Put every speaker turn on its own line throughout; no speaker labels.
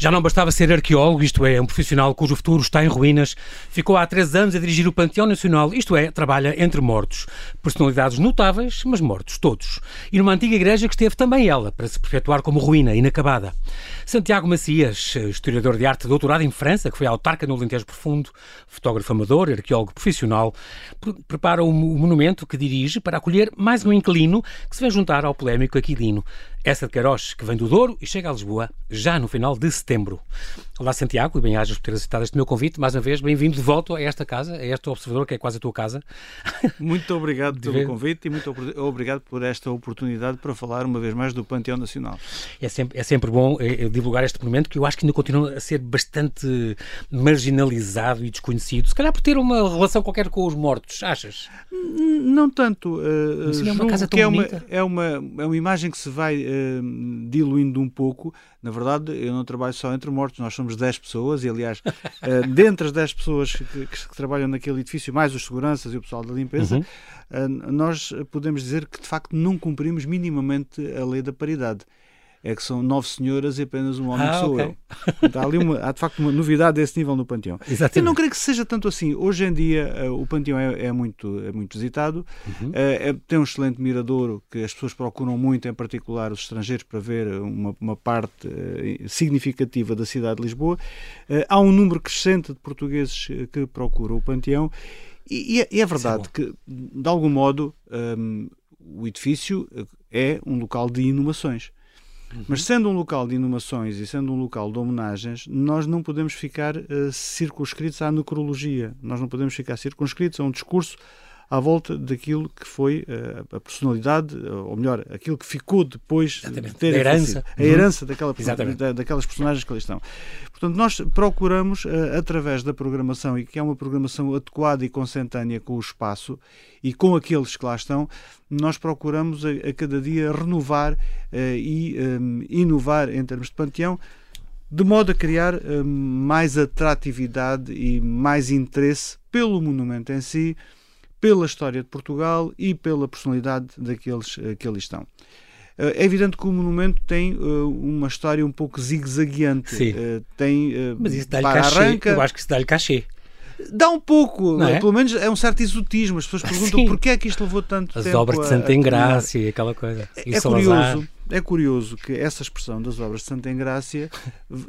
Já não bastava ser arqueólogo, isto é, um profissional cujo futuro está em ruínas. Ficou há três anos a dirigir o Panteão Nacional, isto é, trabalha entre mortos. Personalidades notáveis, mas mortos, todos. E numa antiga igreja que esteve também ela, para se perpetuar como ruína inacabada. Santiago Macias, historiador de arte doutorado em França, que foi autarca no Alentejo Profundo, fotógrafo amador, arqueólogo profissional, prepara o monumento que dirige para acolher mais um inquilino que se vem juntar ao polémico Aquilino. Essa de Queiroz, que vem do Douro e chega a Lisboa já no final de setembro. Olá, Santiago, e bem-ajas por ter aceitado este meu convite. Mais uma vez, bem-vindo de volta a esta casa, a este observador, que é quase a tua casa.
Muito obrigado pelo ver... convite e muito obrigado por esta oportunidade para falar uma vez mais do Panteão Nacional.
É sempre, é sempre bom é, divulgar este momento que eu acho que ainda continua a ser bastante marginalizado e desconhecido. Se calhar por ter uma relação qualquer com os mortos, achas?
Não tanto. Uh, é uma casa tão é uma, é, uma, é uma imagem que se vai uh, diluindo um pouco. Na verdade, eu não trabalho só entre mortos, nós somos 10 pessoas e, aliás, uh, dentre as 10 pessoas que, que, que, trabalham naquele edifício, mais os seguranças e o pessoal da limpeza, uhum. uh, nós podemos dizer que, de facto, não cumprimos minimamente a lei da paridade é que são nove senhoras e apenas um homem ah, que sou okay. eu. há, ali uma, há de facto uma novidade desse nível no Panteão. Exatamente. Eu não creio que seja tanto assim. Hoje em dia uh, o Panteão é, é, muito, é muito visitado, uhum. uh, é, tem um excelente miradouro que as pessoas procuram muito, em particular os estrangeiros, para ver uma, uma parte uh, significativa da cidade de Lisboa. há um número crescente de portugueses que procuram o Panteão. E, e é, é verdade é que, de algum modo, um, o edifício é um local de inovações. Uhum. Mas sendo um local de inumações e sendo um local de homenagens, nós não podemos ficar uh, circunscritos à necrologia. Nós não podemos ficar circunscritos a um discurso à volta daquilo que foi uh, a personalidade, ou melhor, aquilo que ficou depois
Exatamente. de ter a herança,
a herança daquela, da, daquelas personagens que ali estão. Portanto, nós procuramos, uh, através da programação, e que é uma programação adequada e consentânea com o espaço e com aqueles que lá estão, nós procuramos a, a cada dia renovar e um, inovar em termos de panteão, de modo a criar um, mais atratividade e mais interesse pelo monumento em si, pela história de Portugal e pela personalidade daqueles eh, que ali estão. Eh, é evidente que o monumento tem uh, uma história um pouco zigue-zagueante. Uh, tem,
uh, Mas isso dá-lhe cachê. Arranca, eu acho que isso dá-lhe cachê.
Dá um pouco, é? pelo menos é um certo exotismo. As pessoas perguntam porquê é que isto levou tanto
As
tempo.
As obras de Santa Engrácia e aquela coisa.
E é curioso é curioso que essa expressão das obras de Santa Engrácia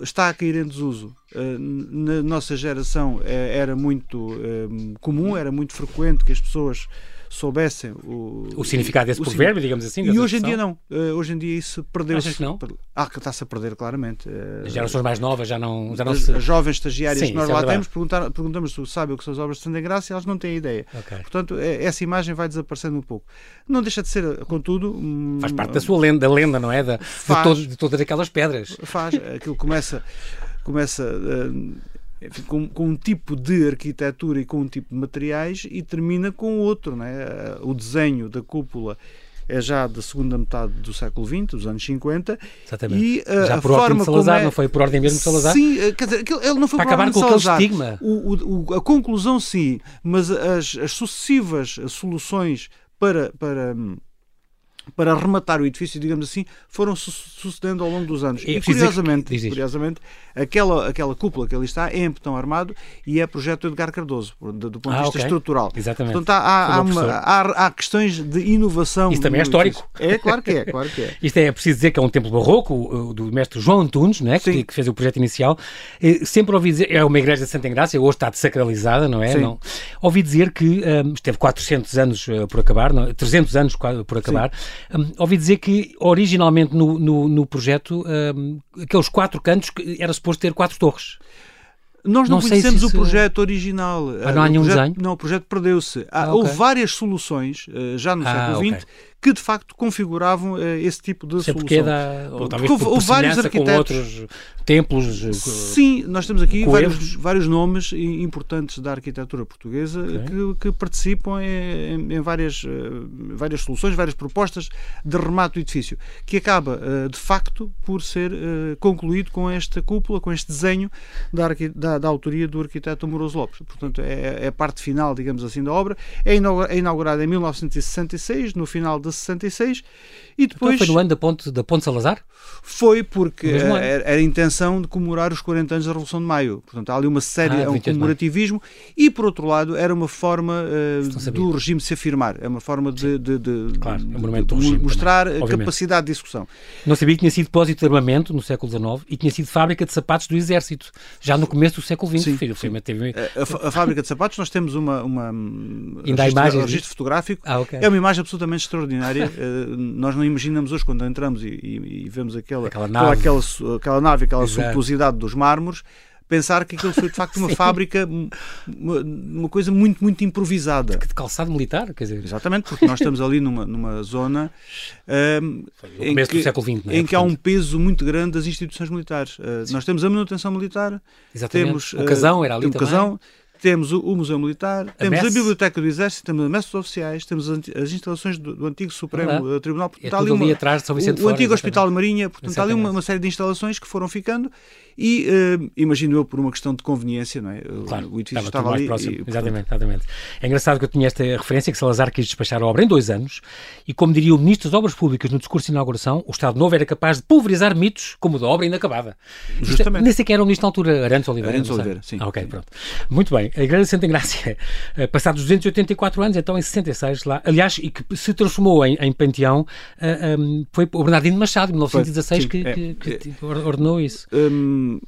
está a cair em desuso. Eh, na nossa geração eh, era muito eh, comum, era muito frequente que as pessoas soubessem o,
o significado desse o provérbio, digamos assim.
E hoje em dia não. Uh, hoje em dia isso perdeu-se.
Achas que não?
Ah, que está-se a perder, claramente.
Uh, as gerações mais novas já não, já não
as, se... As jovens estagiárias Sim, que nós é lá temos, perguntamos se sabem o que são as obras de Santa Graça e elas não têm ideia. Okay. Portanto, é, essa imagem vai desaparecendo um pouco. Não deixa de ser, contudo...
Faz parte da sua lenda, da lenda, não é? Da, faz, de, de todas aquelas pedras.
Faz. Aquilo começa... começa uh, enfim, com, com, um tipo de arquitetura e com um tipo de materiais e termina com outro. Né? O desenho da cúpula é já da segunda metade do século XX, dos anos 50.
Exatamente. E, uh, já por ordem de Salazar, é... não foi por ordem mesmo de Salazar?
Sim, eh, quer dizer, ele não foi
Para
por
acabar
ordem
com
de Salazar.
aquele estigma.
O, o, a conclusão, sim, mas as, as sucessivas soluções para. para hum, para rematar o edifício, digamos assim, foram sucedendo ao longo dos anos. E, curiosamente, que... curiosamente aquela, aquela cúpula que ali está é em betão armado e é projeto de Edgar Cardoso, do, do ponto de ah, vista okay. estrutural.
Exatamente.
Portanto, há, há, uma, há, há, questões de inovação.
Isso também é histórico.
É, claro que é, claro que é.
Isto é preciso dizer que é um templo barroco do mestre João Antunes, né, que, que, fez o projeto inicial. Sempre ouvi dizer, é uma igreja de Santa Engrácia, hoje está desacralizada, não é? Sim. Não. Ouvi dizer que um, esteve 400 anos uh, por acabar, não, 300 anos por acabar. Um, ouvi dizer que originalmente no, no, no projeto um, aqueles quatro cantos era suposto ter quatro torres.
Nós não, não conhecemos o projeto original.
Ah, não há nenhum
projeto,
desenho?
Não, o projeto perdeu-se. Ah, okay. Houve várias soluções, eh, já no ah, século XX, okay que de facto configuravam uh, esse tipo de
Sei solução. Da, ou talvez houve, houve vários arquitetos. Com outros templos. Eh,
Sim, nós temos aqui vários, vários, nomes importantes da arquitetura portuguesa okay. que, que, participam em, em várias, uh, várias soluções, várias propostas de remate do edifício, que acaba de facto por ser concluído com esta cúpula, com este desenho da, da, da autoria do arquiteto Amoroso Lopes. Portanto, é, é, a parte final, digamos assim, da obra. É, é inaugurada em 1966, no final da de 66 e depois...
Então foi no ano da Ponte, da Ponte Salazar?
Foi porque era, era, a intenção de comemorar os 40 anos da Revolução de Maio. Portanto, há ali uma série, ah, um comemorativismo e, por outro lado, era uma forma uh, do regime se afirmar. É uma forma de, de, de,
claro, é
um de regime, mostrar também, capacidade de discussão.
Não sabia que tinha sido depósito de armamento no século XIX e tinha sido fábrica de sapatos do Exército, já no começo do século XX. Sim, sim. Teve...
A, a, fábrica de sapatos, nós temos uma, uma Ainda registro, imagem, registro fotográfico. Ah, okay. É uma imagem absolutamente extraordinária. Uh, nós não imaginamos hoje, quando entramos e, e, e vemos aquela, aquela nave, aquela, aquela, nave, aquela suntuosidade dos mármores, pensar que aquilo foi de facto uma fábrica, uma, uma, coisa muito, muito improvisada.
De, de calçado militar, quer dizer.
Exatamente, porque nós estamos ali numa, numa zona um,
em, que, do século XX,
é? em que há um peso muito grande das instituições militares. Uh, nós temos a manutenção militar,
Exatamente.
temos
o casão era ali
o casão, temos o, o Museu Militar, a temos a Biblioteca do Exército, temos as mestres oficiais, temos as instalações do, do antigo Supremo Tribunal.
Portanto, é ali uma, atrás de São Vicente
o, o antigo Hospital de Marinha, portanto, há ali uma, uma, série de instalações que foram ficando e uh, imagino eu por uma questão de conveniência, não é?
Claro, o edifício estava, estava ali. Próximo. E, portanto... exatamente, exatamente. É engraçado que eu tinha esta referência que Salazar quis despachar a obra em dois anos e, como diria o Ministro das Obras Públicas no discurso de inauguração, o Estado Novo era capaz de pulverizar mitos como o da obra inacabada. Justamente. Nem sequer era o Ministro na altura, Arantes Oliveira.
Arantes Oliveira, sim.
Ah, ok, pronto. Muito bem. A Igreja de Santa Ingrácia, eh, passados 284 anos, então em 66, lá, aliás, e que se transformou em, em panteão, uh, eh, um, foi o Bernardino Machado, em 1916, foi, sim, que, é, que, que é, ordenou isso.
Um,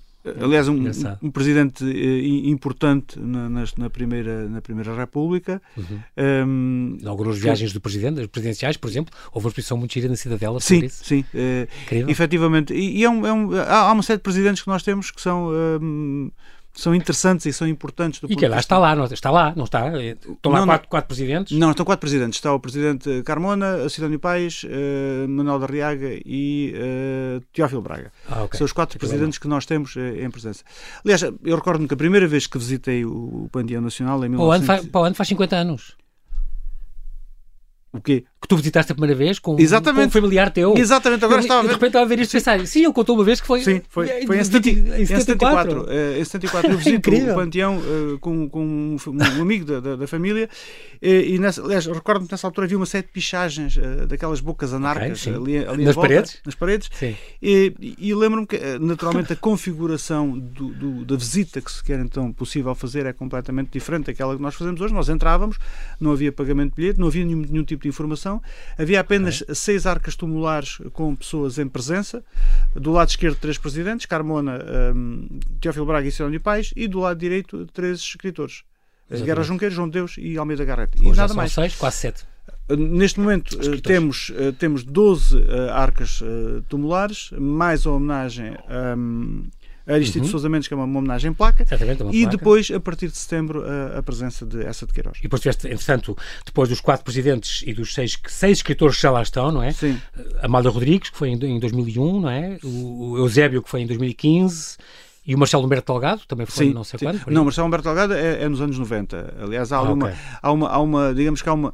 Aliás, um, um presidente uh, importante na, na, na, primeira, na Primeira República.
Uhum. Um, Inaugurou as viagens do presidente, as presidenciais, por exemplo. Houve uma exposição muito gira na Cidadela
sim, isso. Sim, uh, efetivamente. E, e é um, é um, há uma série de presidentes que nós temos que são são interessantes e são importantes.
Do e que lá está lá, não, está lá, não está? Estão lá não, quatro, quatro presidentes?
Não, estão quatro presidentes. Está o presidente Carmona, Cidónio Paes, uh, Manuel da Riaga e uh, Teófilo Braga. Ah, okay. São os quatro presidentes que nós temos uh, em presença. Aliás, eu recordo-me que a primeira vez que visitei o, o Panteão Nacional em 1900...
Para o ano faz, para o ano faz 50 anos.
O quê?
Que tu visitaste a primeira vez com, Exatamente. com um familiar teu.
Exatamente, agora
eu,
estava a
ver. De repente estava a ver isto e pensar, sim, ele contou uma vez que foi.
Sim, foi, foi em, 70, em 74. Em 74, eu visito o panteão uh, com, com um, um amigo da, da, da família e, e nessa, aliás, recordo-me que nessa altura havia uma série de pichagens uh, daquelas bocas anarcas okay, ali, ali
nas,
volta,
paredes?
nas paredes. Sim. E, e lembro-me que, naturalmente, a configuração do, do, da visita que se quer então possível fazer é completamente diferente daquela que nós fazemos hoje. Nós entrávamos, não havia pagamento de bilhete, não havia nenhum, nenhum tipo de informação Havia apenas okay. seis arcas tumulares com pessoas em presença. Do lado esquerdo, três presidentes, Carmona, um, Teófilo Braga e Sidónio Pais, e do lado direito, três escritores. Exatamente. Guerra Junqueiro, João Deus e Almeida Garrett.
E nada mais. seis, quase sete.
Neste momento uh, temos, uh, temos 12 uh, arcas tumulares, mais a homenagem um, Aristides uhum. Sousa Mendes, que é uma, uma homenagem em placa,
uma
e
placa.
depois, a partir de setembro, a, a, presença de essa de Queiroz.
E depois tiveste, entretanto, depois dos quatro presidentes e dos seis, seis escritores que já lá estão, não é?
Sim.
Amália Rodrigues, que foi em, em 2001, não é? O, o Eusébio, que foi em 2015. E o Marcelo Humberto Delgado também foi sim, não sei sim. quando?
Não, Marcelo Humberto Delgado é, é, nos anos 90. Aliás, há, ah, uma, okay. há, uma, há uma, digamos que há uma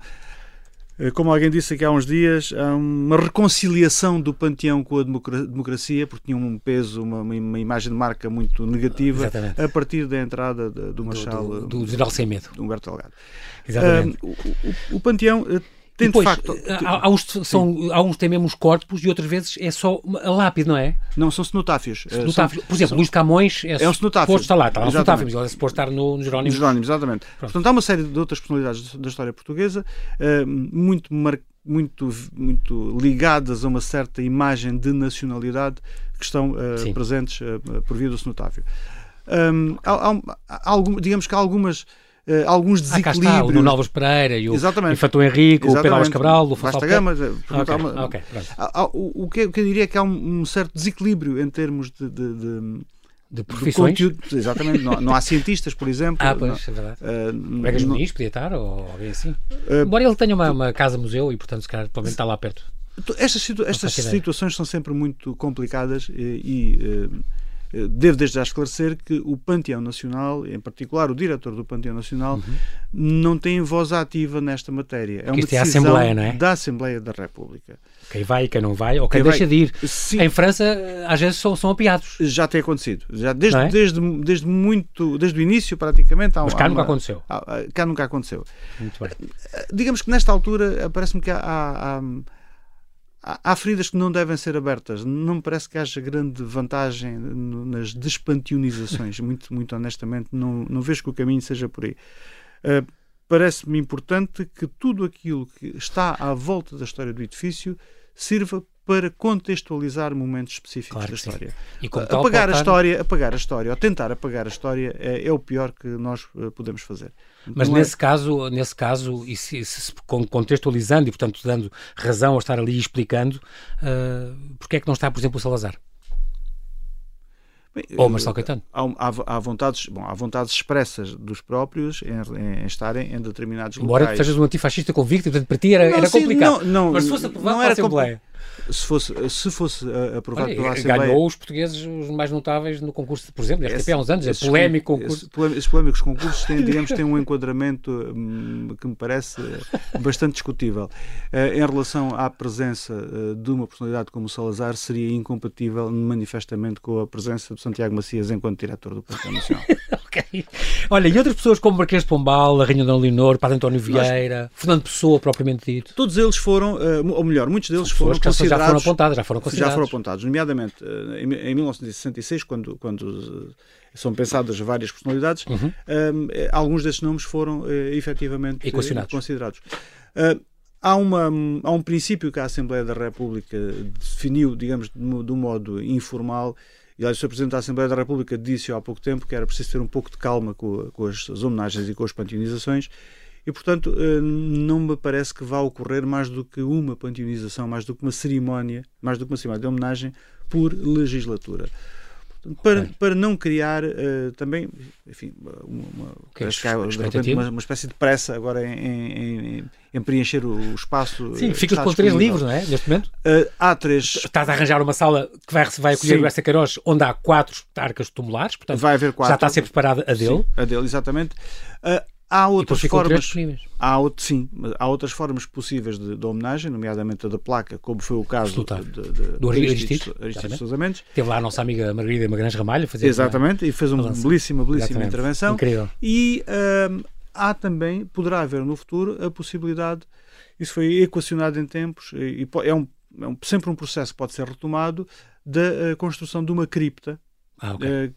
como alguém disse aqui há uns dias, há uma reconciliação do panteão com a democracia, porque tinha um peso, uma, uma imagem de marca muito negativa,
Exatamente.
a partir da entrada do Marchal.
Do, do, do General Sem Medo.
Do Humberto Delgado.
Exatamente.
O, o, o, panteão eh, tem
Depois,
de facto.
Há, há, uns são, há uns têm mesmo os corpos e outras vezes é só a lápide, não é?
Não, são cenotáfios.
Eh, cenotáfios. São, Por exemplo, são, Luís Camões é,
é um cenotáfio.
está lá, está lá um cenotáfio, mas ele é suposto estar no, no Jerónimo.
Jerónimo, exatamente. Pronto. Portanto, há uma série de outras personalidades da história portuguesa uh, muito muito, muito ligadas a uma certa imagem de nacionalidade que estão uh, presentes uh, por via do cenotáfio. Um, há, há, há, digamos que há algumas Uh, alguns desequilíbrios. Ah, cá está,
o Novos Pereira e o,
Exatamente.
e Fatou Henrique,
Exatamente.
o Pedro Alves Cabral, o
Fafá Gama. Okay. Uma, okay. o, o, que, o que eu diria é que há um, um certo desequilíbrio em termos de, de, de
de profissões.
Conteúdo, exatamente, não, não, há cientistas, por exemplo.
Ah, pois,
não,
é verdade. Uh, não, Muniz podia estar, ou alguém assim. Uh, Embora ele tenha uma, uma casa-museu e, portanto, se calhar, provavelmente está lá perto.
Estas, situ estas situações são sempre muito complicadas e, e uh, devo desde já esclarecer que o Panteão Nacional, em particular o diretor do Panteão Nacional, uhum. não tem voz ativa nesta matéria.
É uma decisão é a Assembleia, não é?
da Assembleia da República.
Quem vai e quem não vai, ou quem, quem deixa vai... de ir. Sim. Em França, às vezes são, são apiados.
Já tem acontecido. Já desde, é? desde, desde muito, desde o início, praticamente.
Há, Mas cá há nunca uma, aconteceu.
Há, cá nunca aconteceu.
Muito bem.
Digamos que nesta altura, parece-me que há, há, há, feridas que não devem ser abertas. Não me parece que haja grande vantagem nas despantionizações. muito, muito honestamente, não, não vejo que o caminho seja por aí. Uh, Parece-me importante que tudo aquilo que está à volta da história do edifício sirva para contextualizar momentos específicos claro da história. Tal, apagar a história, apagar a história, ou tentar apagar a história é, é o pior que nós uh, podemos fazer.
Mas Não nesse é... caso, nesse caso, e se, se, contextualizando e portanto dando razão a estar ali explicando, uh, porque é que não está, por exemplo, o Salazar? Bem, Ou Marcelo Caetano.
Há, há, há, vontades, bom, há vontades expressas dos próprios em, em estarem em determinados
Embora
locais.
Embora sejas um antifascista convicto, portanto, para ti era, não, era sim, complicado.
Não, não,
Mas se fosse aprovado não era Assembleia
se fosse, se fosse uh, aprovado
Olha,
pela Assembleia...
Ganhou os portugueses os mais notáveis no concurso, por exemplo, RTP há uns anos, é polémico concurso.
Esse, esses polémicos concursos têm, digamos, têm um enquadramento hum, que me parece bastante discutível. Uh, em relação à presença uh, de uma personalidade como o Salazar, seria incompatível manifestamente com a presença de Santiago Macias enquanto diretor do Partido Nacional.
ok. Olha, e outras pessoas como Marquês de Pombal, a Rainha Dona Leonor, Padre António Vieira, Nós, Fernando Pessoa, propriamente dito.
Todos eles foram, ou melhor, muitos deles foram considerados
já foram apontados, já foram considerados.
Já foram apontados, nomeadamente eh, em 1966, quando, quando eh, são pensadas várias personalidades, uhum. um, eh, alguns desses nomes foram uh, efetivamente considerados. Uh, há, uma, há um princípio que a Assembleia da República definiu, digamos, de um modo informal, e o Sr. Presidente da Assembleia da República disse há pouco tempo que era preciso ter um pouco de calma com, com as, as homenagens e com as panteonizações, e, portanto, eh, não me parece que vá ocorrer mais do que uma panteonização, mais do que uma cerimónia, mais do que uma cerimónia de homenagem por legislatura. Para, okay. para não criar uh, também, enfim, uma, okay, uma, uma, espécie de pressa agora em, em, em preencher o espaço.
Sim, ficas com três livros, não é? Neste momento?
Uh, há três.
Estás a arranjar uma sala que vai, vai acolher Sim. o Essa Queiroz, onde há quatro arcas tumulares, portanto,
vai haver quatro.
já está a ser preparada a dele. Sim,
a dele, exatamente. Uh, Há outras formas. Há, outro, sim, há outras formas possíveis de, de, homenagem, nomeadamente a da placa, como foi o caso de, de, de,
do Aristides
Sousa Mendes.
Teve lá a nossa amiga Margarida Magalhães Ramalho fazer
Exatamente, e fez uma belíssima, belíssima Exatamente. intervenção.
Incrível.
E hum, há também, poderá haver no futuro, a possibilidade, isso foi equacionado em tempos, e, é, um, é um, sempre um processo que pode ser retomado, da uh, construção de uma cripta.
Ah, okay. uh,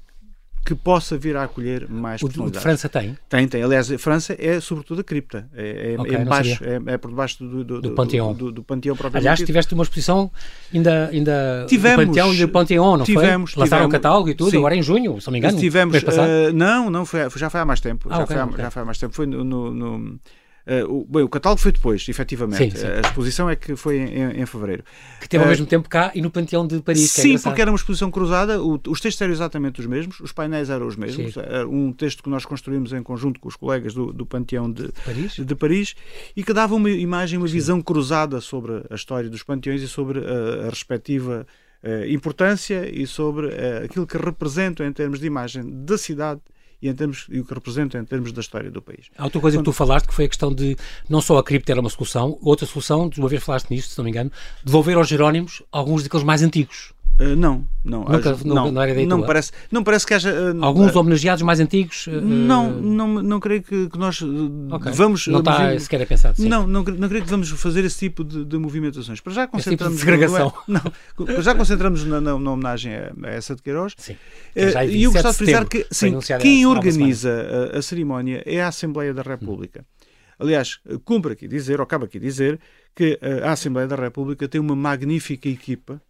que possa vir a acolher mais
o, O de França tem?
Tem, tem. Aliás, a França é sobretudo a cripta. É, é, okay, é baixo, é, é, por debaixo do, do,
do, Panteão.
Do, do, Panteão
Aliás, tiveste uma exposição ainda, ainda
tivemos,
do Panteão e do Panteão, não
tivemos,
foi? Lançaram o catálogo e tudo, sim. agora em junho, se não me engano.
Tivemos, uh, não, não, foi, já foi há mais tempo. Ah, já, okay, foi há, okay. já foi há mais tempo. Foi no, no, no Uh, o, bem, o catálogo foi depois, efetivamente. Sim, sim. A exposição é que foi em, em fevereiro.
Que teve ao uh, mesmo tempo cá e no Panteão de Paris.
É sim, é porque era uma exposição cruzada, o, os textos eram exatamente os mesmos, os painéis eram os mesmos. Era um texto que nós construímos em conjunto com os colegas do, do Panteão de
Paris?
de Paris e que dava uma imagem, uma visão cruzada sobre a história dos panteões e sobre a, a respectiva uh, importância e sobre aquilo que representam em termos de imagem da cidade e, em termos, e o que representa em termos da história do país.
Há outra coisa Quando... que tu falaste que foi a questão de não só a cripta era uma solução, outra solução, de uma vez falaste nisto, se não me engano, devolver aos Jerónimos alguns daqueles mais antigos.
Uh, não, não.
Nunca, não, não, era
não parece, não parece que haja.
Uh, Alguns uh, homenageados mais antigos?
não, não, não creio que, que nós okay. vamos.
Não está sequer a pensar. Sim.
Não, não, não creio que vamos fazer esse tipo de, de movimentações. Para já concentramos.
Tipo
no, não, já concentramos na, na, na, homenagem a, a essa de Queiroz.
Sim.
E eu gostava de frisar que sim, quem organiza a, a, cerimónia é a Assembleia da República. Hum. Aliás, cumpre aqui dizer, ou acaba aqui dizer, que a Assembleia da República tem uma magnífica equipa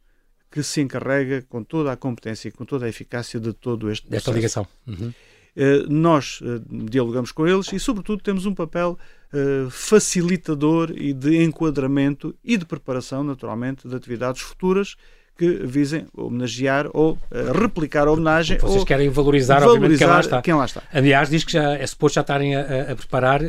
que se encarrega com toda a competência e com toda a eficácia de todo este
processo. Desta ligação. Uhum.
Uh, nós uh, dialogamos com eles e, sobretudo, temos um papel uh, facilitador e de enquadramento e de preparação, naturalmente, de atividades futuras que visem homenagear ou uh, replicar a homenagem.
Vocês
ou
querem valorizar, valorizar obviamente, quem lá, está.
quem lá está.
Aliás, diz que já é suposto já estarem a, a preparar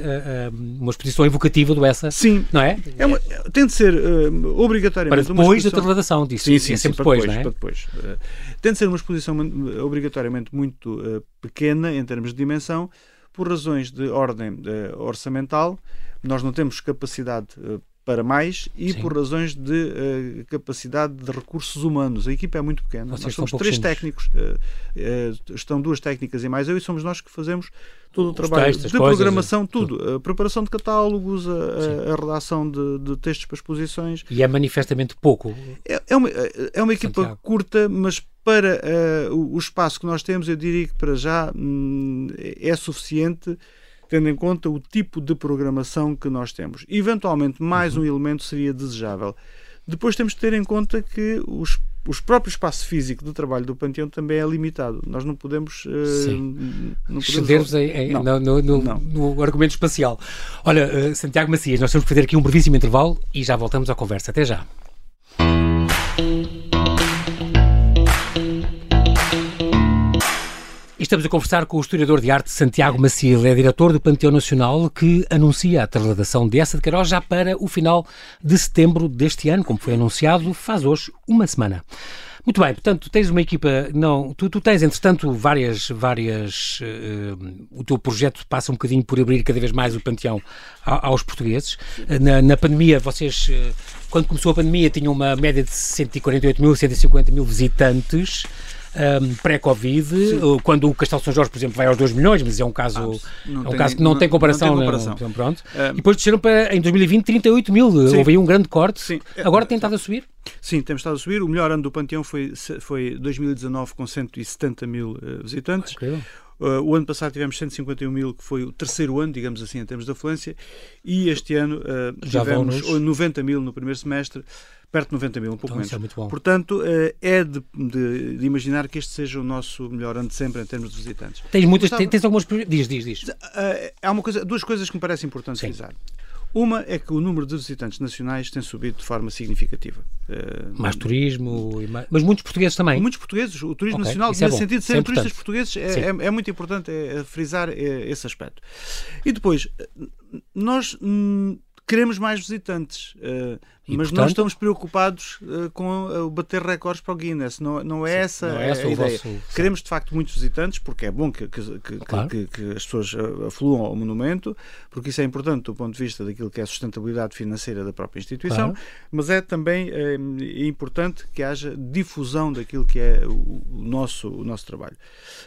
uma exposição evocativa do essa.
Sim.
Não é?
é uma, tem de ser uh, obrigatoriamente.
Para depois da trasladação disso.
Sim, sim,
é
sempre
depois,
depois,
não é?
Para depois. Uh, tem de ser uma exposição obrigatoriamente muito uh, pequena em termos de dimensão, por razões de ordem orçamental. Nós não temos capacidade para mais e Sim. por razões de uh, capacidade de recursos humanos. A equipa é muito pequena. Vocês nós somos três técnicos, uh, uh, estão duas técnicas e mais eu, e somos nós que fazemos todo o trabalho textos, de coisas, programação, tudo. tudo. A preparação de catálogos, a, a redação de, de, textos para exposições.
E é manifestamente pouco.
É, é uma, é uma equipa Santiago. curta, mas para o espaço que nós temos, eu diria que para já hum, é suficiente tendo em conta o tipo de programação que nós temos. Eventualmente, mais uhum. um elemento seria desejável. Depois temos de ter em conta que os os próprio espaço físico do trabalho do Panteão também é limitado. Nós não podemos. Uh,
não Exceder-vos no, no, no, no, argumento espacial. Olha, uh, Santiago Macias, nós temos que fazer aqui um brevíssimo intervalo e já voltamos à conversa. Até já. Estamos a conversar com o historiador de arte Santiago Macia, ele é diretor do Panteão Nacional, que anuncia a trasladação de essa de Queiroz já para o final de setembro deste ano, como foi anunciado faz hoje uma semana. Muito bem, portanto, tens uma equipa, não, tu, tu tens, entretanto, várias, várias, uh, o teu projeto passa um bocadinho por abrir cada vez mais o panteão aos portugueses. Na, na pandemia, vocês, uh, quando começou a pandemia, tinham uma média de 148 mil, 150 mil visitantes um, pré-Covid, quando o Castelo São Jorge, por exemplo, vai aos 2 milhões, mas é um caso, ah, é um tem, caso que não, não tem comparação. Não tem comparação. Não, pronto. Um, e depois desceram para, em 2020, 38 mil. Sim. Houve aí um grande corte. Sim. Agora tem estado a subir?
Sim, temos estado a subir. O melhor ano do Panteão foi, foi 2019, com 170 mil uh, visitantes. Ah, Uh, o ano passado tivemos 151 mil, que foi o terceiro ano, digamos assim, em termos de afluência, e este ano uh, tivemos 90 mil no primeiro semestre, perto de 90 mil, um pouco então, menos.
É
Portanto, uh, é de, de, de, imaginar que este seja o nosso melhor ano de sempre em termos de visitantes.
Tens muitas, Gostava... tens algumas. Diz, diz, diz.
há uma coisa, duas coisas que me parecem importantes frisar. Uma é que o número de visitantes nacionais tem subido de forma significativa.
Uh, mais turismo, mas muitos portugueses também.
Muitos portugueses, o turismo okay, nacional, nesse é sentido de serem é turistas portugueses, é, é, é, muito importante é, frisar é, esse aspecto. E depois, nós hum, queremos mais visitantes. E, mas portanto, não estamos preocupados uh, com uh, bater recordes para o Guinness. Não, não é sim, essa, não é essa a ideia. Vosso... Queremos, de facto, muitos visitantes, porque é bom que, que, que, claro. que, as pessoas afluam ao monumento, porque isso é importante do ponto de vista daquilo que é a sustentabilidade financeira da própria instituição, claro. mas é também é, importante que haja difusão daquilo que é o, o nosso, o nosso trabalho.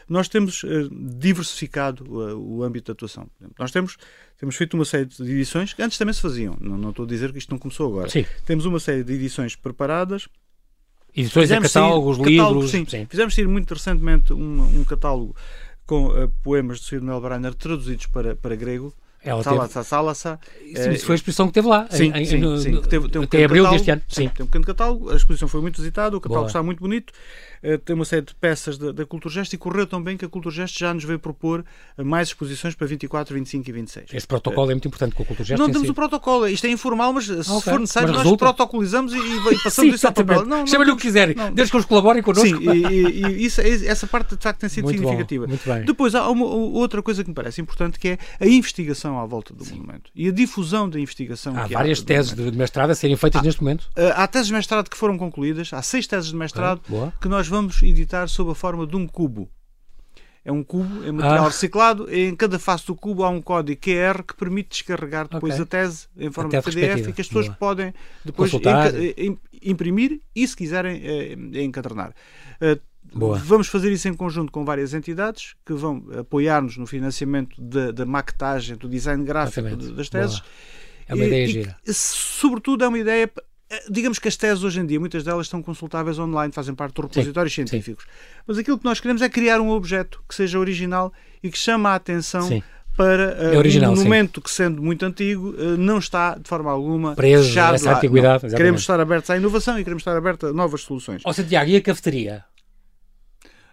Nós temos diversificado o, o âmbito de atuação. Nós temos temos feito uma série de edições que antes também se faziam. Não, não estou a dizer que isto não começou agora.
Sim.
Temos uma série de edições preparadas.
Edições de catálogos, sair, livros.
Sim. sim. Fizemos sair muito recentemente um, um catálogo com uh, poemas de Sr. Manuel Brainer traduzidos para, para grego.
Ela
Salasa, teve... Salasa.
Sim, isso foi a exposição que teve lá.
Sim, em, sim,
no,
sim.
Teve, um até abril deste ano. Sim.
Tem um pequeno catálogo. A exposição foi muito visitada, o catálogo Boa. está muito bonito. Eh, tem uma série de peças da, da Gesto e correu tão bem que a Gesto já nos veio propor eh, mais exposições para 24, 25 e 26.
Este protocolo é, é muito importante com a Gesto.
Não temos si. o protocolo, isto é informal, mas se okay. for necessário, mas nós resulta. protocolizamos e, e passamos Sim, isso ao papel.
Chama-lhe o que quiserem, desde que eles colaborem connosco.
Sim, e, e, isso, essa parte de facto tem sido
muito
significativa.
Bom, muito bem.
Depois há uma, outra coisa que me parece importante que é a investigação à volta do Sim. monumento e a difusão da investigação.
Há várias há teses de mestrado a serem feitas
há,
neste momento.
Eh, há teses de mestrado que foram concluídas, há seis teses de mestrado que nós vamos editar sob a forma de um cubo. É um cubo em material ah. reciclado e em cada face do cubo há um código QR que permite descarregar depois okay. a tese em forma Até de PDF e que as pessoas Boa. podem depois imprimir e, se quiserem, eh, encadernar. Eh, Boa. Vamos fazer isso em conjunto com várias entidades que vão apoiar-nos no financiamento da, da maquetagem, do design gráfico Exatamente. das teses. Boa.
É uma e, ideia gira.
sobretudo, é uma ideia eh, digamos que as teses hoje em dia, muitas delas estão consultáveis online, fazem parte de repositórios sim, científicos. Sim. Mas aquilo que nós queremos é criar um objeto que seja original e que chama a atenção sim. para uh, é original, um monumento que, sendo muito antigo, uh, não está de forma alguma
preso fechado essa antiguidade.
Queremos estar abertos à inovação e queremos estar abertos a novas soluções.
Ó oh, Santiago, e a cafeteria?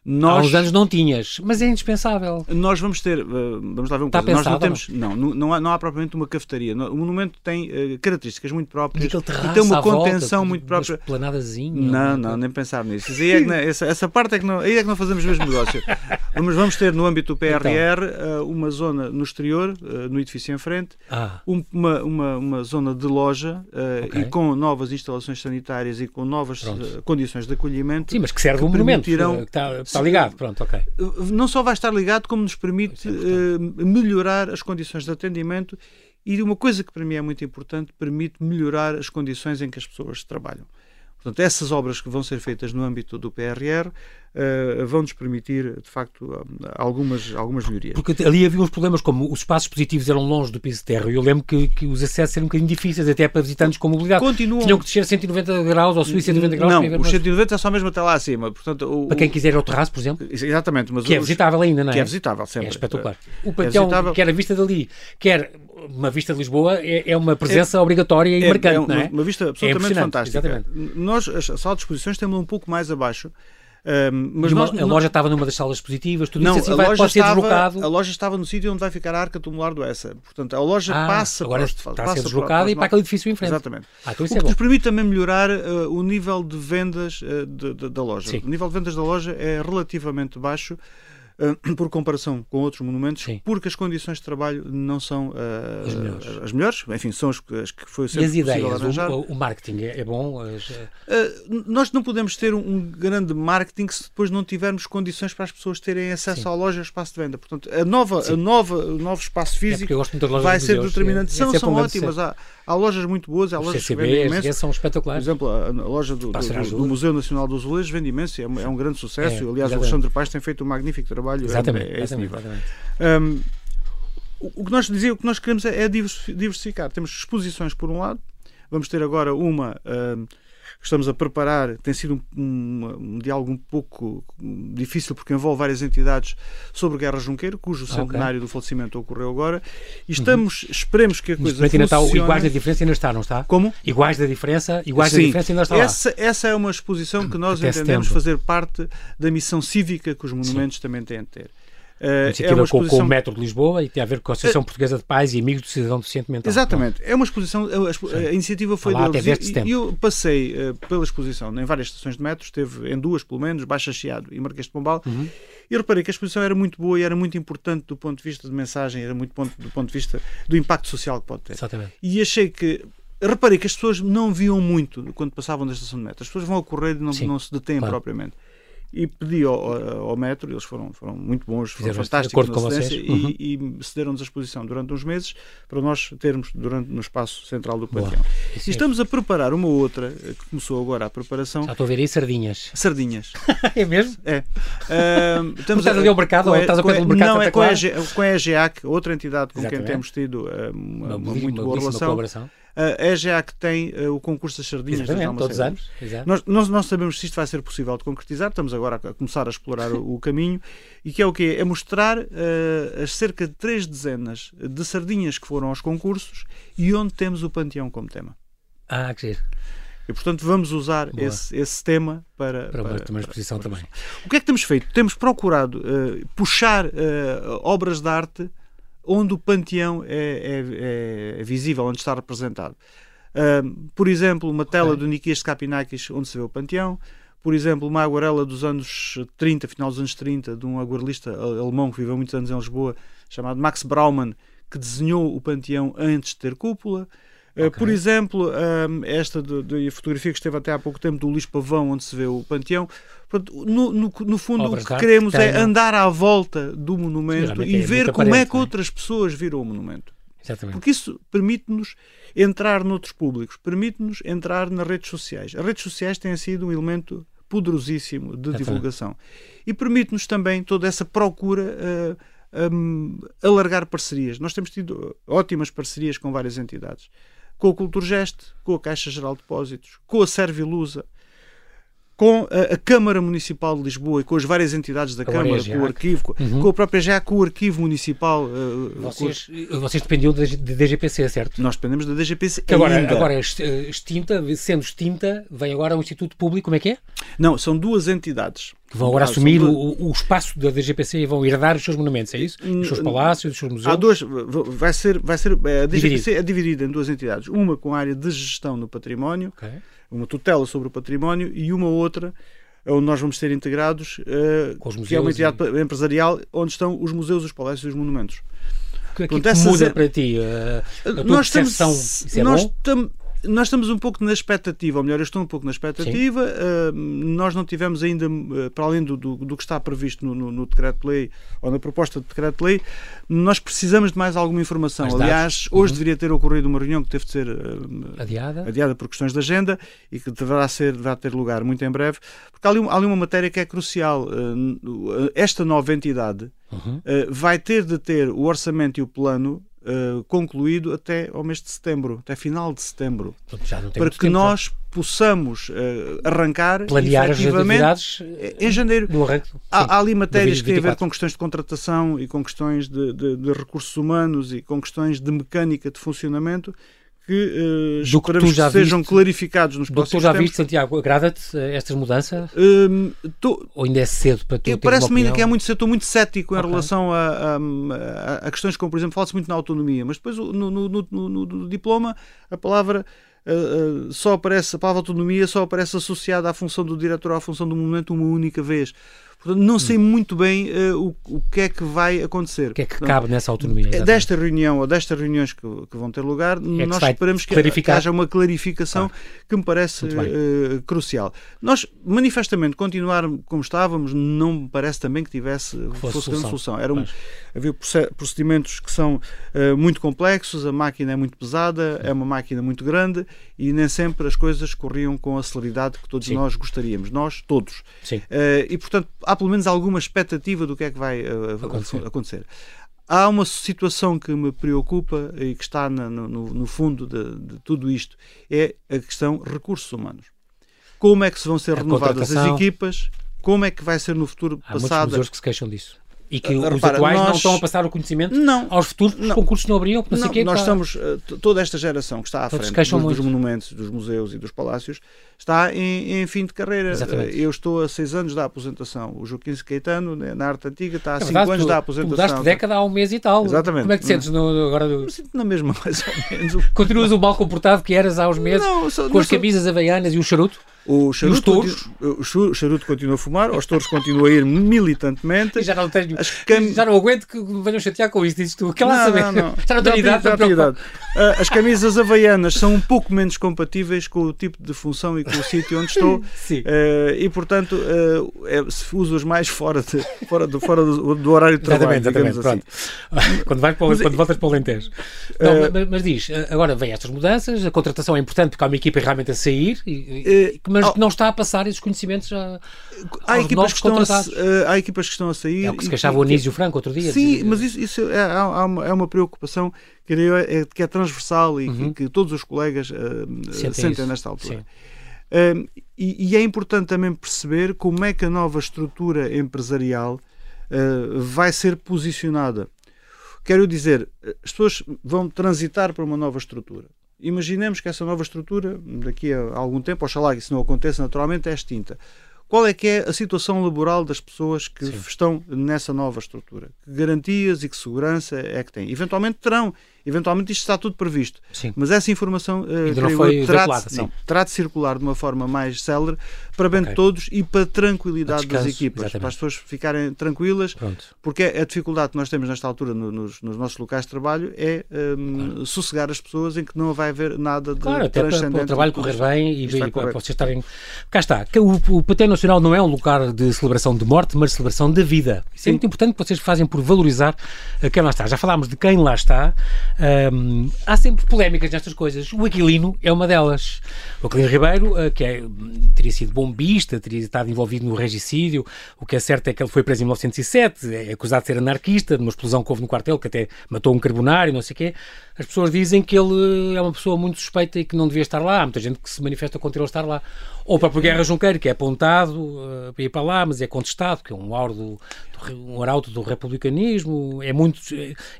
Nós, Há uns anos não tinhas, mas é indispensável.
Nós vamos ter, uh, vamos lá ver uma Está coisa. Pensado, nós não temos, não, não, não, há, não há propriamente uma cafetaria. O monumento tem uh, características muito próprias e,
e
tem uma contenção volta, muito própria.
Planadazinho.
Não, não, nem pensar nisso. É que, essa, essa parte é que não, aí é que não fazemos o mesmo negócio. vamos, vamos ter no âmbito do PRR então. uh, uma zona no exterior, no edifício em frente, ah. um, uma, uma, uma zona de loja okay. e com novas instalações sanitárias e com novas condições de acolhimento.
Sim, mas que serve o monumento. Que está, está ligado, pronto, ok.
Não só vai estar ligado, como nos permite uh, melhorar as condições de atendimento e uma coisa que para mim é muito importante, permite melhorar as condições em que as pessoas trabalham. Portanto, essas obras que vão ser feitas no âmbito do PRR uh, eh, vão nos permitir, de facto, algumas, algumas melhorias.
Porque ali havia uns problemas, como os espaços positivos eram longe do piso de terra. Eu lembro que, que os acessos eram um bocadinho difíceis, até para visitantes com mobilidade. Continuam... Tinham que descer 190 graus ou subir 190 graus.
Não, os 190 é só mesmo até lá acima. Portanto, o,
para quem quiser ir ao terraço, por exemplo.
Exatamente. Mas
que é os... é visitável ainda, não é?
Que é visitável, sempre.
É espetacular. O é Panteão, é visitável... quer a vista dali, quer uma vista de Lisboa, é, é uma presença é, obrigatória e marcante, é,
não
é?
Uma vista absolutamente fantástica. Exatamente. Nós, as salas de exposições, temos um pouco mais abaixo.
Um, mas nós, a loja estava numa das salas positivas, tudo não, isso assim vai, pode ser estava, deslocado.
A loja estava no sítio onde vai ficar a arca tumular do Essa. Portanto, a loja ah, passa
agora
para,
está a ser deslocada e para aquele edifício em frente.
Exatamente. Ah, então o que é nos permite também melhorar uh, o nível de vendas uh, de, de, da loja. Sim. O nível de vendas da loja é relativamente baixo. Por comparação com outros monumentos, Sim. porque as condições de trabalho não são uh, as, melhores. as, melhores. enfim, são as, as que foi sempre e as ideias, arranjar.
O, o marketing é, é bom? As... Uh,
nós não podemos ter um, grande marketing se depois não tivermos condições para as pessoas terem acesso Sim. à loja e espaço de venda. Portanto, a nova, a nova, o novo espaço é físico é vai ser determinante. É, são, são ótimas. Há, há lojas muito boas, há Os lojas
CCB, que vendem imenso. são espetaculares.
Por exemplo, a, a loja do, do, do, Museu Nacional dos Azulejos vende imenso, é, um grande sucesso. Aliás, o Alexandre Paz tem feito um magnífico trabalho.
Exatamente. É, exatamente, exatamente.
Um, o que nós dizia, o que nós queremos é, é diversificar. Temos exposições por um lado, vamos ter agora uma um, que estamos a preparar tem sido um, um, um, diálogo um pouco difícil porque envolve várias entidades sobre Guerra Junqueiro, cujo okay. centenário do falecimento ocorreu agora. E estamos, uhum. esperemos que a coisa funcione. Natal,
iguais da diferença ainda está, não está?
Como?
Iguais da diferença, iguais Sim. da diferença ainda está
essa,
lá.
Essa é uma exposição que nós Até entendemos setembro. fazer parte da missão cívica que os monumentos Sim. também têm de ter.
Uh, iniciativa é uma exposição... com, o Metro de Lisboa e tem a ver com a Associação uh, Portuguesa de Pais e Amigos do Cidadão Deficiente Mental.
Exatamente. É uma exposição, a, a, a iniciativa foi
lá
deles. E, eu passei uh, pela exposição em várias estações de metro, esteve em duas pelo menos, Baixa Chiado e Marquês de Pombal, uhum. e reparei que a exposição era muito boa e era muito importante do ponto de vista de mensagem, era muito ponto, do ponto de vista do impacto social que pode ter.
Exatamente.
E achei que reparei que as pessoas não viam muito quando passavam da estação de metro. As pessoas vão a correr e não, não se detêm claro. propriamente e pedi ao, ao Metro, eles foram, foram muito bons, foram fantásticos na cedência uhum. e, e cederam-nos a exposição durante uns meses para nós termos durante, no espaço central do Panteão. E estamos a preparar uma outra, que começou agora a preparação.
Já estou a ver aí sardinhas.
Sardinhas.
é mesmo?
É.
Uh, estamos estás ali ao mercado ou estás a coisa do mercado?
Não, é com a, com a EGEAC, outra entidade com Exatamente. quem temos tido uh, uma, uma, uma, muito boa relação. Colaboração é a EGA que tem uh, o concurso das sardinhas.
Exatamente, todos os anos.
Nós, nós não sabemos se isto vai ser possível de concretizar, estamos agora a começar a explorar o, o caminho, e que é o quê? É mostrar uh, as cerca de três dezenas de sardinhas que foram aos concursos e onde temos o panteão como tema.
Ah, que giro.
E, portanto, vamos usar esse, esse tema para,
para, para, uma exposição
para,
também.
O que é que temos feito? Temos procurado uh, puxar obras de arte onde o panteão é, é, é visível, onde está representado. Uh, por exemplo, uma tela okay. do Nikias de Kapinakis, onde se vê o panteão. Por exemplo, uma aguarela dos anos 30, final dos anos 30, de um aguarelista alemão que viveu muitos anos em Lisboa, chamado Max Braumann, que desenhou o panteão antes de ter cúpula. Eh, okay. Por exemplo, esta de, fotografia que esteve até há pouco tempo do Luís Pavão, onde se vê o panteão. no, no, no, fundo, Obras o que queremos é andar à volta do monumento e é ver como é que é? outras pessoas viram o monumento.
Exatamente.
Porque isso permite-nos entrar noutros públicos, permite-nos entrar nas redes sociais. As redes sociais têm sido um elemento poderosíssimo de Exatamente. divulgação e permite-nos também toda essa procura uh, um, alargar parcerias. Nós temos tido ótimas parcerias com várias entidades com o Culturgest, com a Caixa Geral de Depósitos, com a Servilusa, com a, a, Câmara Municipal de Lisboa e com as várias entidades da Câmara, com o Arquivo, uhum. com a própria já com o Arquivo Municipal.
Uh, vocês, com... vocês dependiam da DGPC, certo?
Nós dependemos da DGPC.
Que agora, ainda. agora extinta, sendo extinta, vem agora o Instituto Público, como é que é?
Não, são duas entidades.
Que vão agora assumir o, o, espaço da DGPC e vão herdar os seus monumentos, é isso? Os seus palácios, os seus museus?
Há duas, vai ser, vai ser, a DGPC Dividido. é dividida em duas entidades. Uma com a área de gestão no património, okay. Uma tutela sobre o património, e uma outra onde nós vamos ser integrados, uh, que é uma entidade e... empresarial onde estão os museus, os palácios e os monumentos.
O que é que, Pronto, muda para ti? Uh, a tua nós percepção, estamos, é nós bom?
Nós estamos um pouco na expectativa, ou melhor, eu estou um pouco na expectativa. Uh, nós não tivemos ainda, uh, para além do, do, do, que está previsto no, no, no decreto-lei ou na proposta de decreto-lei, nós precisamos de mais alguma informação. Mais Aliás, hoje uhum. deveria ter ocorrido uma reunião que teve de ser uh, adiada. adiada por questões de agenda e que deverá, ser, deverá ter lugar muito em breve, porque há ali, há ali uma matéria que é crucial. esta nova entidade uhum. vai ter de ter o orçamento e o plano uh, concluído até ao mês de setembro, até final de setembro, para que tempo, nós possamos uh, arrancar
planear as atividades
em janeiro. há, há, ali matérias que têm a ver com questões de contratação e com questões de, de, de recursos humanos e com questões de mecânica de funcionamento que uh, esperamos que, que sejam viste, clarificados nos próximos
tempos. Do que tu já viste, Santiago, agrada-te eh, estas mudanças? Um, tô, Ou ainda é cedo para tu
Parece-me ainda que é muito cedo, estou muito cético em okay. relação a, a, a, questões como, por exemplo, fala-se muito na autonomia, mas depois no, no, no, no diploma a palavra Uh, uh, só aparece, a palavra autonomia só aparece associada à função do diretor ou à função do momento uma única vez. Portanto, não sei muito bem uh, o, o que é que vai acontecer. O
que é que Portanto, cabe nessa autonomia?
Exatamente. Desta reunião ou destas reuniões que, que vão ter lugar, é nós esperamos que, que, haja uma clarificação que me parece uh, crucial. Nós, manifestamente, continuar como estávamos não me parece também que tivesse fosse, fosse solução. solução. Era um, havia procedimentos que são uh, muito complexos, a máquina é muito pesada, é uma máquina muito grande e nem sempre as coisas corriam com a celeridade que todos Sim. nós gostaríamos. Nós, todos.
Sim.
e, portanto, há pelo menos alguma expectativa do que é que vai uh, acontecer. acontecer. Há uma situação que me preocupa e que está no, no, no fundo de, de, tudo isto, é a questão recursos humanos. Como é que se vão ser a renovadas as equipas? Como é que vai ser no futuro
Há passado? Há muitos que se queixam disso. E que uh, os repara, atuais nós... não estão a passar o conhecimento não, aos futuros, os concursos não abriam, não, não quê.
Nós estamos, uh, toda esta geração que está à Todos frente dos, monumentos, dos museus e dos palácios, está em, em fim de carreira. Exatamente. Eu estou a seis anos da aposentação. O Joaquim Caetano, né, na arte antiga, está há é cinco verdade, anos tu, da aposentação. Tu
mudaste década há um mês e tal. Exatamente. Como é que te sentes no, agora? Do...
sinto na mesma, mais ou menos.
Continuas o mal comportado que eras há uns meses, sou, com as sou... camisas havaianas e o charuto?
O charuto, continua, o charuto continua a fumar, os touros continuam a ir militantemente.
E já não tenho, cam... já não aguento que me venham chatear com isto, dizes tu. Não. Não, não. Já não tenho idade, idade.
Uh, As camisas havaianas são um pouco menos compatíveis com o tipo de função e com o sítio onde estou. Uh, e, portanto, uh, é, uso-as mais fora, de, fora, de, fora do, do horário de trabalho. Exatamente, exatamente.
Assim. quando, vais para, mas, quando voltas para o Alentejo. Não, mas, mas, diz, agora vem estas mudanças, a contratação é importante porque há uma equipa realmente a sair. E, mas oh. não está a passar esses conhecimentos a,
há equipas que estão a, uh, há equipas que estão a sair.
É o que se queixava o Anísio Franco outro dia.
Sim, mas isso, isso é, é, uma, é uma preocupação que é, que é transversal e uhum. que, que, todos os colegas uh, sentem, sentem nesta altura. Uh, e, e, é importante também perceber como é que a nova estrutura empresarial uh, vai ser posicionada. Quero dizer, as pessoas vão transitar para uma nova estrutura. Imaginemos que essa nova estrutura, daqui a algum tempo, oxalá que isso não aconteça naturalmente, é extinta. Qual é que é a situação laboral das pessoas que Sim. estão nessa nova estrutura? Que garantias e que segurança é que têm? Eventualmente terão Eventualmente isto está tudo previsto. Sim. Mas essa informação uh,
foi
terá, de, não, terá de circular de uma forma mais célere para bem okay. de todos e para a tranquilidade das equipas, exatamente. para as pessoas ficarem tranquilas, Pronto. porque a dificuldade que nós temos nesta altura no, nos, nos, nossos locais de trabalho é um, claro. sossegar as pessoas em que não vai haver nada de
claro, até para, para o trabalho correr bem e, e para vocês estarem... Cá está, o, o Paté Nacional não é um lugar de celebração de morte, mas de celebração da vida. Isso é Sim. é muito importante que vocês fazem por valorizar quem lá está. Já falámos de quem lá está, um, há sempre polémicas nestas coisas. O Aquilino é uma delas. O Aquilino Ribeiro, uh, que é, teria sido bombista, teria estado envolvido no regicídio. O que é certo é que ele foi preso em 1907, é acusado de ser anarquista, de uma explosão que houve no quartel, que até matou um carbonário, não sei o quê. As pessoas dizem que ele é uma pessoa muito suspeita e que não devia estar lá. Há muita gente que se manifesta contra ele estar lá. Ou para Guerra Junqueiro, que é apontado uh, para ir para lá, mas é contestado, que é um auro do, um arauto do republicanismo. É muito,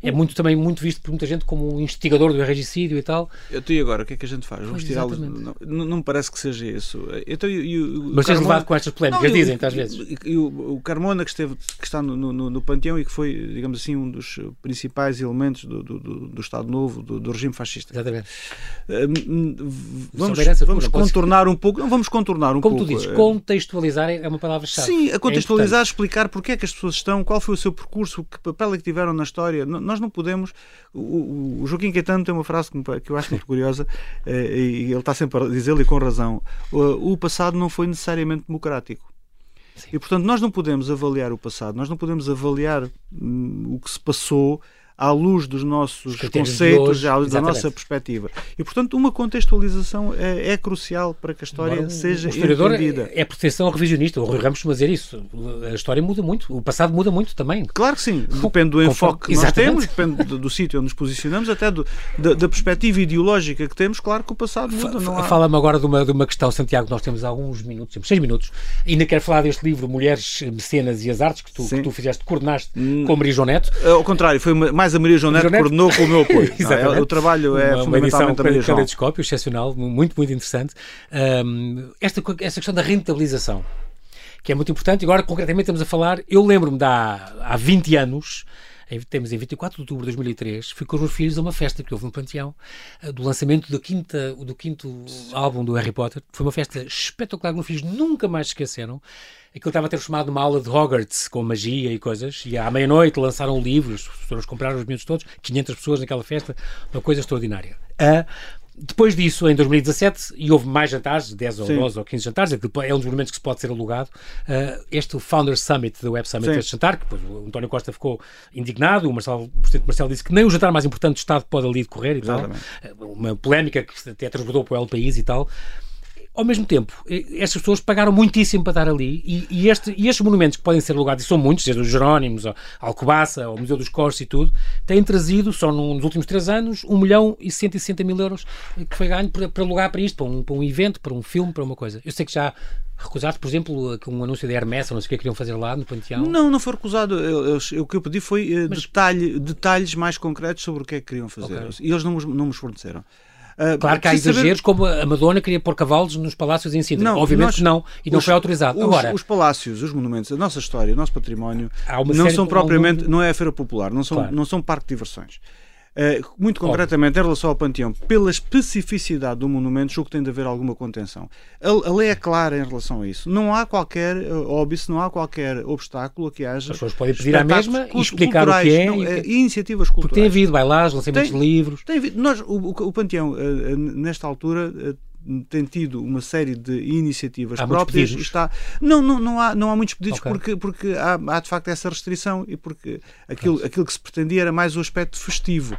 é muito também muito visto por muita gente como um instigador do regicídio e tal.
Então e agora, o que é que a gente faz? Vamos tirá-lo? Não, não, me parece que seja isso. Então, e,
e, Mas és levado com estas polémicas, não, dizem, às vezes.
E, o, o Carmona, que, esteve, que está no, no, no, Panteão e que foi, digamos assim, um dos principais elementos do, do, do, do Estado Novo, do, do, regime fascista.
Exatamente.
Uh, vamos vamos contornar um pouco. Não, vamos contornar um
Como
pouco.
Como tu dizes, contextualizar é uma palavra-chave.
Sim, a contextualizar, é explicar porque é que as pessoas estão, qual foi o seu percurso, que papel é que tiveram na história. Nós não podemos. O, o Joaquim Caetano tem uma frase que eu acho muito curiosa eh, e ele está sempre a dizê-lo e com razão. O passado não foi necessariamente democrático. Sim. E, portanto, nós não podemos avaliar o passado, nós não podemos avaliar hum, o que se passou à luz dos nossos conceitos, hoje, à luz da nossa perspectiva. E, portanto, uma contextualização é, é crucial para que a história seja entendida.
É proteção revisionista. O Rui Ramos costuma dizer isso. A história muda muito. O passado muda muito também.
Claro que sim. Depende do enfoque que nós temos, depende do, do sítio onde nos posicionamos, até do, da, da, perspectiva ideológica que temos. Claro que o passado muda. Há...
Fala-me agora de uma, de uma questão, Santiago, nós temos alguns minutos, temos seis minutos. Ainda quero falar deste livro Mulheres, Mecenas e as Artes, que tu, que tu fizeste, coordenaste hum, com Maria João Neto.
Ao contrário, foi mais mais a Maria João Neto coordenou com o meu apoio. Não, é, o trabalho é uma, fundamentalmente uma edição
a Maria excepcional, muito, muito interessante. Um, esta, esta questão da rentabilização, que é muito importante. Agora, concretamente, estamos a falar... Eu lembro-me de há, há 20 anos temos em 24 de outubro de 2003, fui com os meus filhos a uma festa que houve no Panteão, eh, do lançamento do, quinta, do quinto álbum do Harry Potter. Foi uma festa espetacular que meus filhos nunca mais esqueceram. Aquilo estava transformado numa aula de Hogwarts com magia e coisas. E à meia-noite lançaram livros, os professores compraram os miúdos todos, 500 pessoas naquela festa, uma coisa extraordinária. Uh, depois disso, em 2017, e houve mais jantares, 10 ou 12 ou 15 jantares, é, é um dos momentos que se pode ser alugado. Uh, este Founders Summit, da Web Summit, este jantar, que depois o António Costa ficou indignado, o, Marcelo, o Presidente Marcelo disse que nem o jantar mais importante do Estado pode ali decorrer e Exatamente. tal. Uma polémica que até transbordou para o El País e tal ao mesmo tempo, estas pessoas pagaram muitíssimo para estar ali e, e, este, e estes monumentos que podem ser alugados, e são muitos, desde os Jerónimos, ao Alcobaça, ao Museu dos Corsos e tudo, têm trazido, só nos últimos três anos, 1 milhão e 160 mil euros que foi ganho para, para alugar para isto, para um, para um evento, para um filme, para uma coisa. Eu sei que já recusaste, por exemplo, um anúncio da Hermes, ou não sei o que queriam fazer lá no Panteão?
Não, não foi recusado. Eu, eu, o que eu pedi foi uh, Mas... detalhe, detalhes mais concretos sobre o que é que queriam fazer. Okay. E eles não, não nos forneceram.
Uh, claro que há exageros, saber... como a Madonna queria pôr cavalos nos palácios em Sintra. Não, Obviamente nós, não, e não os, foi autorizado.
Os,
Agora,
os palácios, os monumentos, a nossa história, o nosso património, não são propriamente, não é a feira popular, não são, claro. não são parque de diversões. Uh, muito concretamente, Óbvio. em relação ao Panteão, pela especificidade do monumento, julgo que tem de haver alguma contenção. A, a lei é clara em relação a isso. Não há qualquer uh, óbvio, não há qualquer obstáculo a que haja.
As pessoas podem pedir à mesma e explicar o que é. Não,
é iniciativas culturais.
Porque tem havido bailares, lançamentos tem, de livros.
Tem havido. Nós, o, o, o Panteão, uh, nesta altura tem tido uma série de iniciativas
há
próprias. Está... Não, não, não, há, não há muitos pedidos okay. porque, porque há, há, de facto essa restrição e porque aquilo, aquilo que se pretendia era mais o aspecto festivo.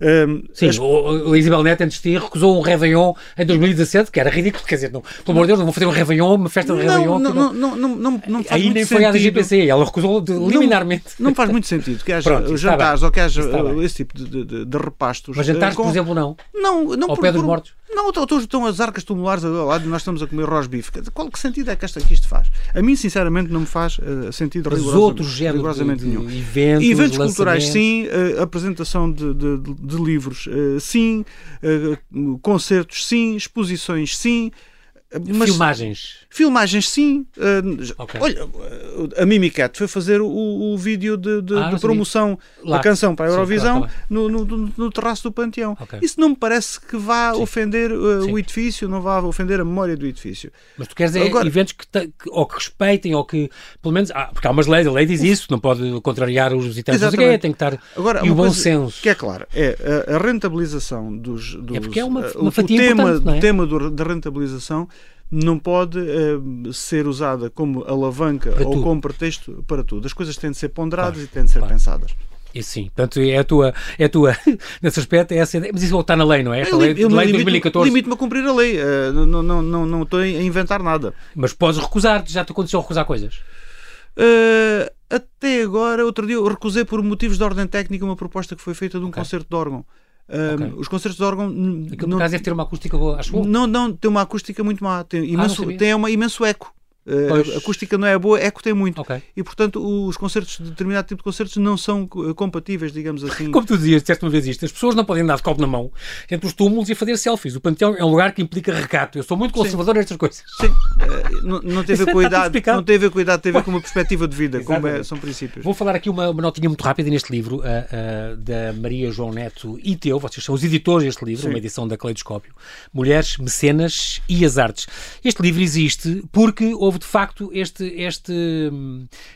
Um, Sim, as... o, o Isabel Neto antes de ir recusou um Réveillon em 2017, que era ridículo, quer dizer, não, pelo amor de Deus, não vou fazer um Réveillon, uma festa de Réveillon.
Não, não, não, não, não, não faz
Aí nem foi à DGPC, ela recusou de, liminarmente.
Não, não faz muito sentido que haja Pronto, jantares ou que haja esse tipo de, de, de repastos.
Mas jantares, com... por exemplo, não?
Não, não
Ao por, pé dos
por...
mortos?
Não, estão, estão as arcas tumulares ao lado e nós estamos a comer rosbife. Qual que sentido é que, esta, que isto faz? A mim, sinceramente, não me faz uh, sentido
rigorosamente, outros géneros de, nenhum. eventos,
eventos culturais, sim. Uh, apresentação de, de, de livros, uh, sim. concertos, sim. Exposições, sim.
Mas, filmagens.
Filmagens, sim. Uh, okay. Olha, a Mimicat foi fazer o, o vídeo de, de, ah, de promoção da canção para a Eurovisão sim, claro, tá no, no, no, terraço do Panteão. Okay. Isso não me parece que vá sim. ofender uh, o edifício, não vá ofender a memória do edifício.
Mas tu queres dizer Agora, eventos que, te, que, ou que respeitem, ou que, pelo menos, ah, porque há umas leis, a lei diz isso, não pode contrariar os visitantes, exatamente. tem que estar. Agora, e o bom senso.
Que é claro, é a, a rentabilização dos. dos
é porque é uma, uma fatia o tema,
é? tema do, da rentabilização não pode uh, ser usada como alavanca para ou tudo. como pretexto para tudo. As coisas têm de ser ponderadas claro, e têm de ser claro. pensadas.
E sim, portanto, é a tua, é a tua nesse aspecto, é essa, mas isso está na lei, não é? Esta
eu,
lei, eu
lei de 2014. Limito-me a cumprir a lei, uh, não, não, não, não estou a inventar nada.
Mas podes recusar, já te aconteceu recusar coisas?
Uh, até agora, outro dia, eu recusei por motivos de ordem técnica uma proposta que foi feita de um okay. concerto de órgão. Okay. os concertos de órgão.
Aquilo, não, caso, deve ter uma acústica boa, acho
Não, não, tem uma acústica muito má. Tem, ah, imenso, ah, tem uma imenso eco. Uh, a acústica não é boa, eco tem muito. Okay. E, portanto, os concertos, determinado tipo de concertos, não são compatíveis, digamos assim.
Como tu dizias, disseste uma vez isto, as pessoas não podem andar de copo na mão entre os túmulos e fazer selfies. O Panteão é um lugar que implica recato. Eu sou muito conservador nestas coisas.
Sim, uh, não, não tem a ver com a idade, não tem a ver com a idade, tem a ver com uma perspectiva de vida, como é, são princípios.
Vou falar aqui uma, uma notinha muito rápida neste livro, uh, da Maria João Neto e teu, vocês são os editores deste livro, Sim. uma edição da Caleidoscópio. Mulheres, Mecenas e as Artes. Este livro existe porque houve de facto este este, este,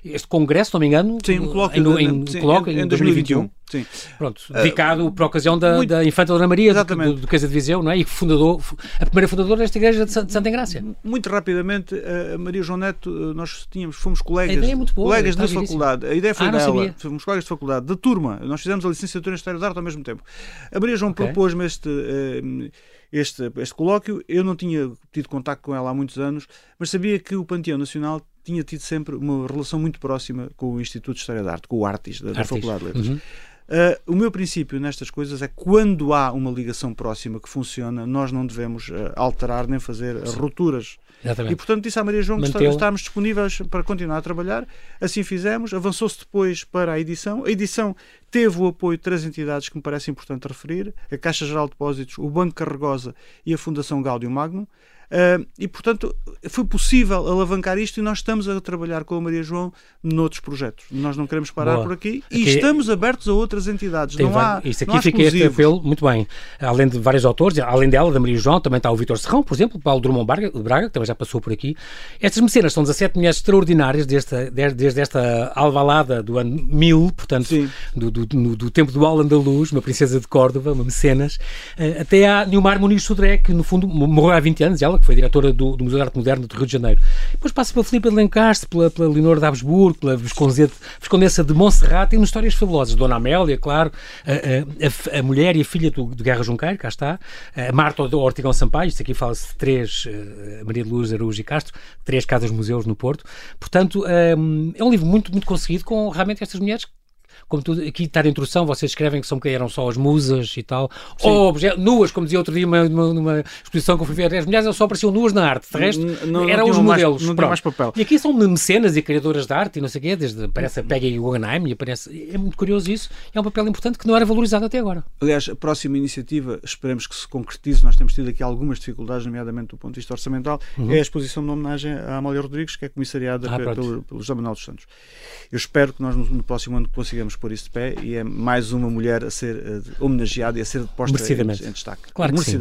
este congresso, não me engano,
sim, um colóquio,
em, em, sim, colóquio, em, em 2021. 2021. Sim. Pronto, uh, dedicado por ocasião da, muito, da Infanta Dona Maria, exatamente. do, do Casa de Viseu, não é? E fundador, a primeira fundadora desta igreja de Santa Engrácia.
Muito rapidamente, a Maria João Neto, nós tínhamos, fomos colegas,
é boa,
colegas da faculdade. A ideia foi ah, dela, fomos colegas de faculdade, da turma. Nós fizemos a licenciatura em História da Arte ao mesmo tempo. A Maria João okay. propôs-me este. Uh, este, este colóquio. Eu não tinha tido contato com ela há muitos anos, mas sabia que o Panteão Nacional tinha tido sempre uma relação muito próxima com o Instituto de História da Arte, com o Artis, da, da Faculdade de Letras. Uhum. Uh, o meu princípio nestas coisas é quando há uma ligação próxima que funciona, nós não devemos uh, alterar nem fazer rupturas. Exatamente. E portanto disse à Maria João que estávamos disponíveis para continuar a trabalhar. Assim fizemos. Avançou-se depois para a edição. A edição teve o apoio de três entidades que me parece importante referir: a Caixa Geral de Depósitos, o Banco Carregosa e a Fundação Gáudio Magno. Uh, e, portanto, foi possível alavancar isto e nós estamos a trabalhar com a Maria João noutros projetos. Nós não queremos parar Boa. por aqui e aqui, estamos abertos a outras entidades. Tem não há,
isto aqui não há fica este apelo, muito bem. Além de vários autores, além dela, da Maria João, também está o Vitor Serrão, por exemplo, o Paulo Drummond Braga, Braga, que também já passou por aqui. Estas mecenas são 17 mulheres extraordinárias desde, desde esta alvalada do ano 1000, portanto, do, do, do, do, tempo do Al Andaluz, uma princesa de Córdoba, uma mecenas, uh, até a Nilmar Muniz Sodré, que no fundo morreu há 20 anos, ela que foi diretora do, do, Museu de Arte Moderna do Rio de Janeiro. Depois passa pela Filipe de Lencastre, pela, pela Leonor de Habsburgo, pela Viscondessa de Montserrat, tem histórias fabulosas. Dona Amélia, claro, a, a, a, mulher e a filha do, do Guerra Junqueiro, cá está, a Marta Ortigão Sampaio, isto aqui fala-se de três, uh, Maria de Luz, Araújo e Castro, três casas-museus no Porto. Portanto, um, é um livro muito, muito conseguido com realmente estas mulheres como tu, aqui está a introdução, vocês escrevem que são que eram só as musas e tal, Sim. ou nuas, como dizia outro dia numa, numa, exposição que eu fui ver, as mulheres só apareciam nuas na arte, de resto não, não, eram não os modelos.
Mais, não mais papel.
E aqui são mecenas e criadoras de arte e não sei o quê, desde, aparece a Peggy Guggenheim e aparece, é muito curioso isso, é um papel importante que não era valorizado até agora.
Aliás, a próxima iniciativa, esperemos que se concretize, nós temos tido aqui algumas dificuldades, nomeadamente do ponto de vista orçamental, uhum. é a exposição de homenagem à Amália Rodrigues, que é comissariada ah, pelo, pelo José Manuel dos Santos. Eu espero que nós no, no próximo ano consigamos pôr isso de pé e é mais uma mulher a ser uh, homenageada e a ser posta em, em, destaque.
Claro que sim.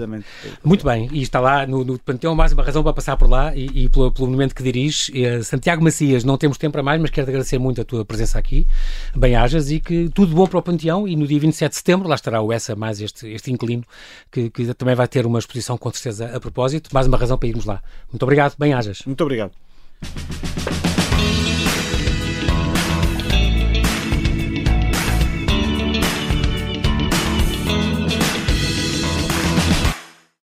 Muito bem, e está lá no, no Panteão mais uma razão para passar por lá e, e pelo, pelo momento que dirige. Uh, Santiago Macias, não temos tempo para mais, mas quero agradecer muito a tua presença aqui. Bem-ajas e que tudo bom para o Panteão e no dia 27 de setembro lá estará o Essa mais este, este inquilino que, que também vai ter uma exposição com certeza a propósito. Mais uma razão para irmos lá. Muito obrigado, bem-ajas.
Muito obrigado.